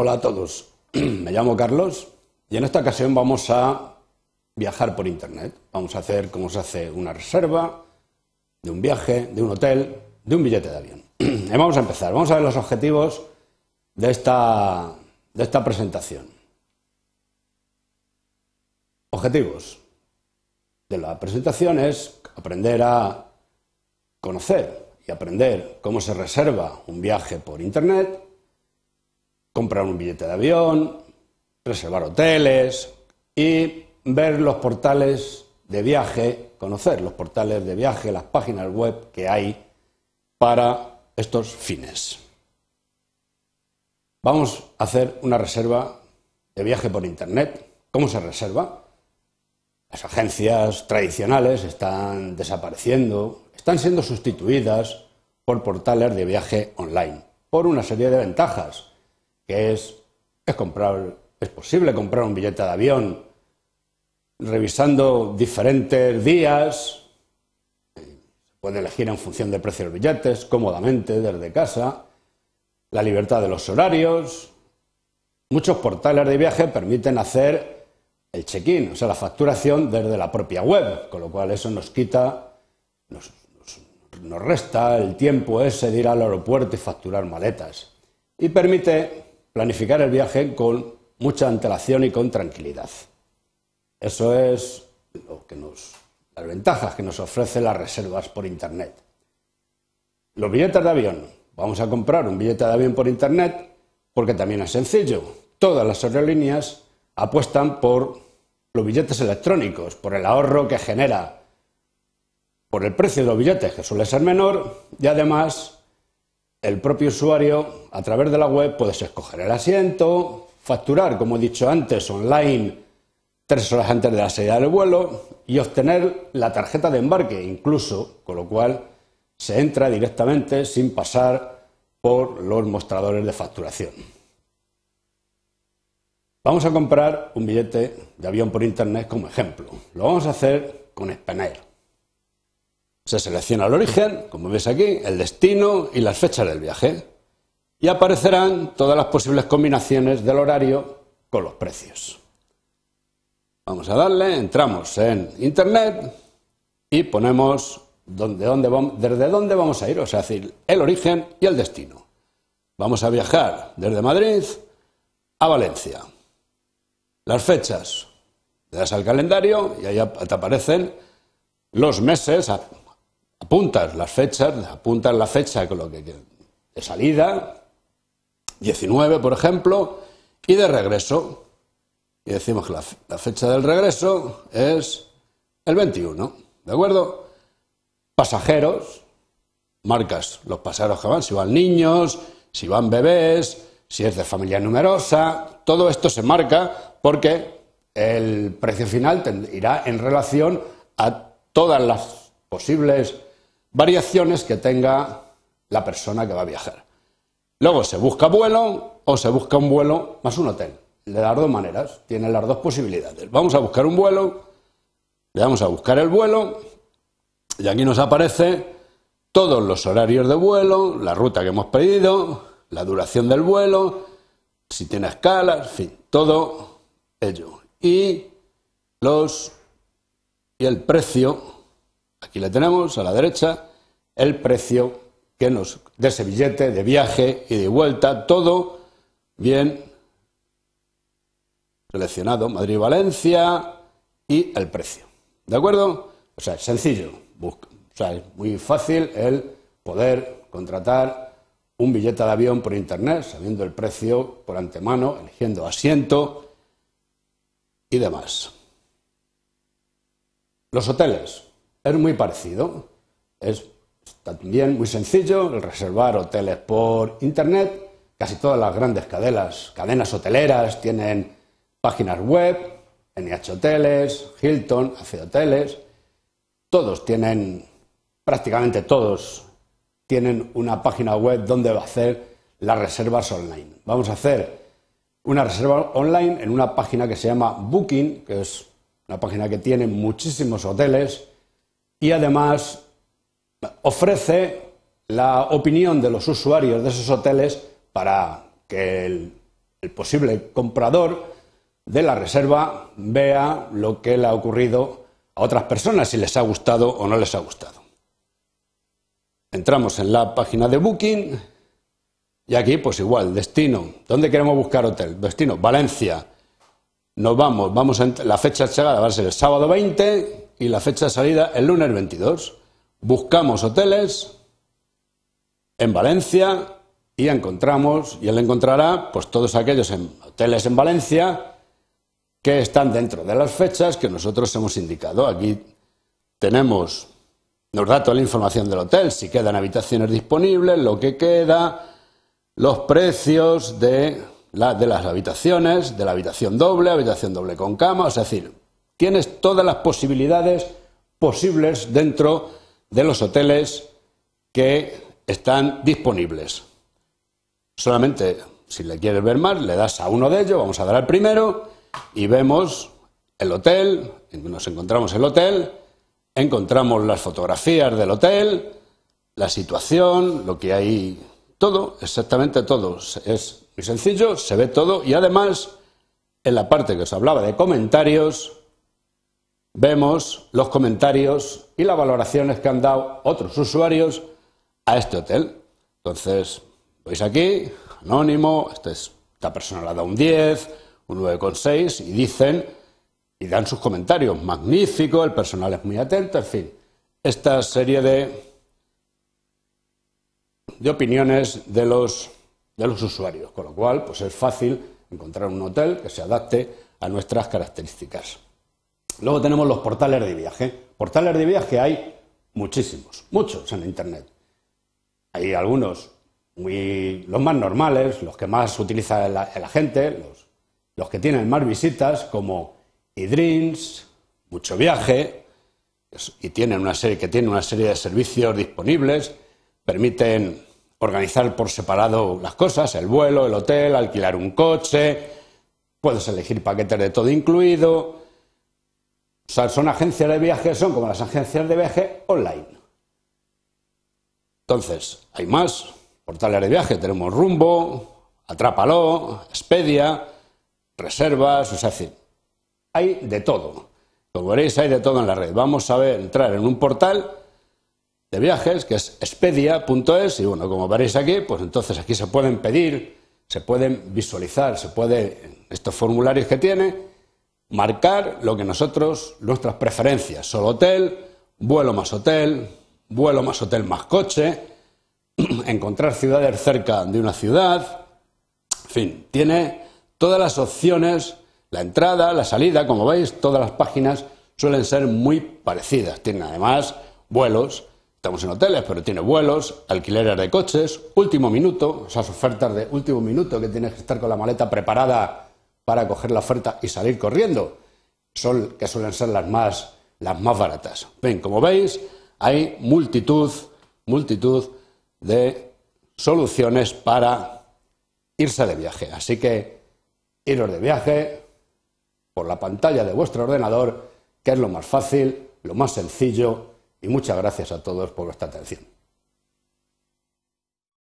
Hola a todos, me llamo Carlos y en esta ocasión vamos a viajar por Internet. Vamos a hacer cómo se hace una reserva de un viaje, de un hotel, de un billete de avión. Y vamos a empezar, vamos a ver los objetivos de esta, de esta presentación. Objetivos de la presentación es aprender a conocer y aprender cómo se reserva un viaje por Internet, comprar un billete de avión, reservar hoteles y ver los portales de viaje, conocer los portales de viaje, las páginas web que hay para estos fines. Vamos a hacer una reserva de viaje por Internet. ¿Cómo se reserva? Las agencias tradicionales están desapareciendo, están siendo sustituidas por portales de viaje online, por una serie de ventajas, que es, es, comprar, es posible comprar un billete de avión revisando diferentes días, se puede elegir en función del precio de los billetes, cómodamente, desde casa, la libertad de los horarios. Muchos portales de viaje permiten hacer el check-in, o sea, la facturación desde la propia web, con lo cual eso nos quita, nos, resta el tiempo ese de ir al aeropuerto y facturar maletas. Y permite planificar el viaje con mucha antelación y con tranquilidad. Eso es lo que nos, las ventajas que nos ofrecen las reservas por Internet. Los billetes de avión. Vamos a comprar un billete de avión por Internet porque también es sencillo. Todas las aerolíneas apuestan por los billetes electrónicos, por el ahorro que genera, por el precio de los billetes, que suele ser menor, y además el propio usuario, a través de la web, puedes escoger el asiento, facturar, como he dicho antes, online tres horas antes de la salida del vuelo y obtener la tarjeta de embarque incluso, con lo cual se entra directamente sin pasar por los mostradores de facturación. Vamos a comprar un billete de avión por internet como ejemplo. Lo vamos a hacer con Spanair. Se selecciona el origen, como ves aquí, el destino y las fechas del viaje. Y aparecerán todas las posibles combinaciones del horario con los precios. Vamos a darle, entramos en internet y ponemos dónde, dónde vamos, desde dónde vamos a ir, o sea, decir, el origen y el destino. Vamos a viajar desde Madrid a Valencia. Las fechas, le das al calendario y ahí te aparecen los meses, apuntas las fechas, apuntas la fecha con lo que de salida, 19 por ejemplo, y de regreso. Y decimos que la, la fecha del regreso es el 21, ¿de acuerdo? Pasajeros, marcas los pasajeros que van, si van niños, si van bebés, si es de familia numerosa, todo esto se marca porque el precio final irá en relación a todas las posibles variaciones que tenga la persona que va a viajar. Luego se busca vuelo o se busca un vuelo más un hotel. De las dos maneras, tiene las dos posibilidades. Vamos a buscar un vuelo, le vamos a buscar el vuelo y aquí nos aparece todos los horarios de vuelo, la ruta que hemos pedido, la duración del vuelo, si tiene escalas, en fin, todo ello. Y los y el precio, aquí le tenemos a la derecha, el precio que nos de ese billete de viaje y de vuelta, todo bien seleccionado, Madrid-Valencia y el precio. ¿De acuerdo? O sea, es sencillo, o sea, es muy fácil el poder contratar un billete de avión por internet, sabiendo el precio por antemano, eligiendo asiento, y demás. Los hoteles es muy parecido. Es también muy sencillo el reservar hoteles por internet. Casi todas las grandes cadenas, cadenas hoteleras tienen páginas web, NH Hoteles, Hilton, AC Hoteles. Todos tienen, prácticamente todos, tienen una página web donde va a hacer las reservas online. Vamos a hacer una reserva online en una página que se llama Booking, que es una página que tiene muchísimos hoteles y además ofrece la opinión de los usuarios de esos hoteles para que el posible comprador de la reserva vea lo que le ha ocurrido a otras personas, si les ha gustado o no les ha gustado. Entramos en la página de Booking y aquí pues igual, destino. ¿Dónde queremos buscar hotel? Destino, Valencia. Nos vamos, vamos a la fecha de llegada va a ser el sábado 20 y la fecha de salida el lunes 22. Buscamos hoteles en Valencia y encontramos, y él encontrará pues todos aquellos hoteles en Valencia que están dentro de las fechas que nosotros hemos indicado. Aquí tenemos, nos da toda la información del hotel, si quedan habitaciones disponibles, lo que queda, los precios de, de las habitaciones, de la habitación doble, habitación doble con cama, es decir, tienes todas las posibilidades posibles dentro de los hoteles que están disponibles. Solamente, si le quieres ver más, le das a uno de ellos, vamos a dar al primero, y vemos el hotel, nos encontramos el hotel, encontramos las fotografías del hotel, la situación, lo que hay, todo, exactamente todo. Es muy sencillo, se ve todo y además en la parte que os hablaba de comentarios, vemos los comentarios y las valoraciones que han dado otros usuarios a este hotel. Entonces, veis aquí, anónimo, este esta persona le ha dado un 10, un 9,6 y dicen y dan sus comentarios, magnífico, el personal es muy atento, en fin, esta serie de, de opiniones de los, de los usuarios, con lo cual pues es fácil encontrar un hotel que se adapte a nuestras características. Luego tenemos los portales de viaje. Portales de viaje hay muchísimos, muchos en Internet. Hay algunos muy, los más normales, los que más utiliza la, gente, los los que tienen más visitas, como eDreams, Mucho Viaje, y tienen una serie, que tienen una serie de servicios disponibles, permiten organizar por separado las cosas, el vuelo, el hotel, alquilar un coche, puedes elegir paquetes de todo incluido. Son agencias de viaje, son como las agencias de viaje online. Entonces, hay más portales de viaje, tenemos Rumbo, Atrápalo, Expedia, reservas, o sea, hay de todo. Como veréis, hay de todo en la red. Vamos a ver, entrar en un portal de viajes que es expedia.es y bueno, como veréis aquí, pues entonces aquí se pueden pedir, se pueden visualizar, se puede, estos formularios que tiene, marcar lo que nosotros, nuestras preferencias, solo hotel, vuelo más hotel, vuelo más hotel más coche, encontrar ciudades cerca de una ciudad, en fin, tiene Todas las opciones, la entrada, la salida, como veis, todas las páginas suelen ser muy parecidas. Tienen además vuelos, estamos en hoteles, pero tiene vuelos, alquileres de coches, último minuto, esas ofertas de último minuto que tienes que estar con la maleta preparada para coger la oferta y salir corriendo, son, que suelen ser las más, las más baratas. Ven, como veis, hay multitud, multitud de soluciones para irse de viaje. Así que iros de viaje por la pantalla de vuestro ordenador, que es lo más fácil, lo más sencillo, y muchas gracias a todos por vuestra atención.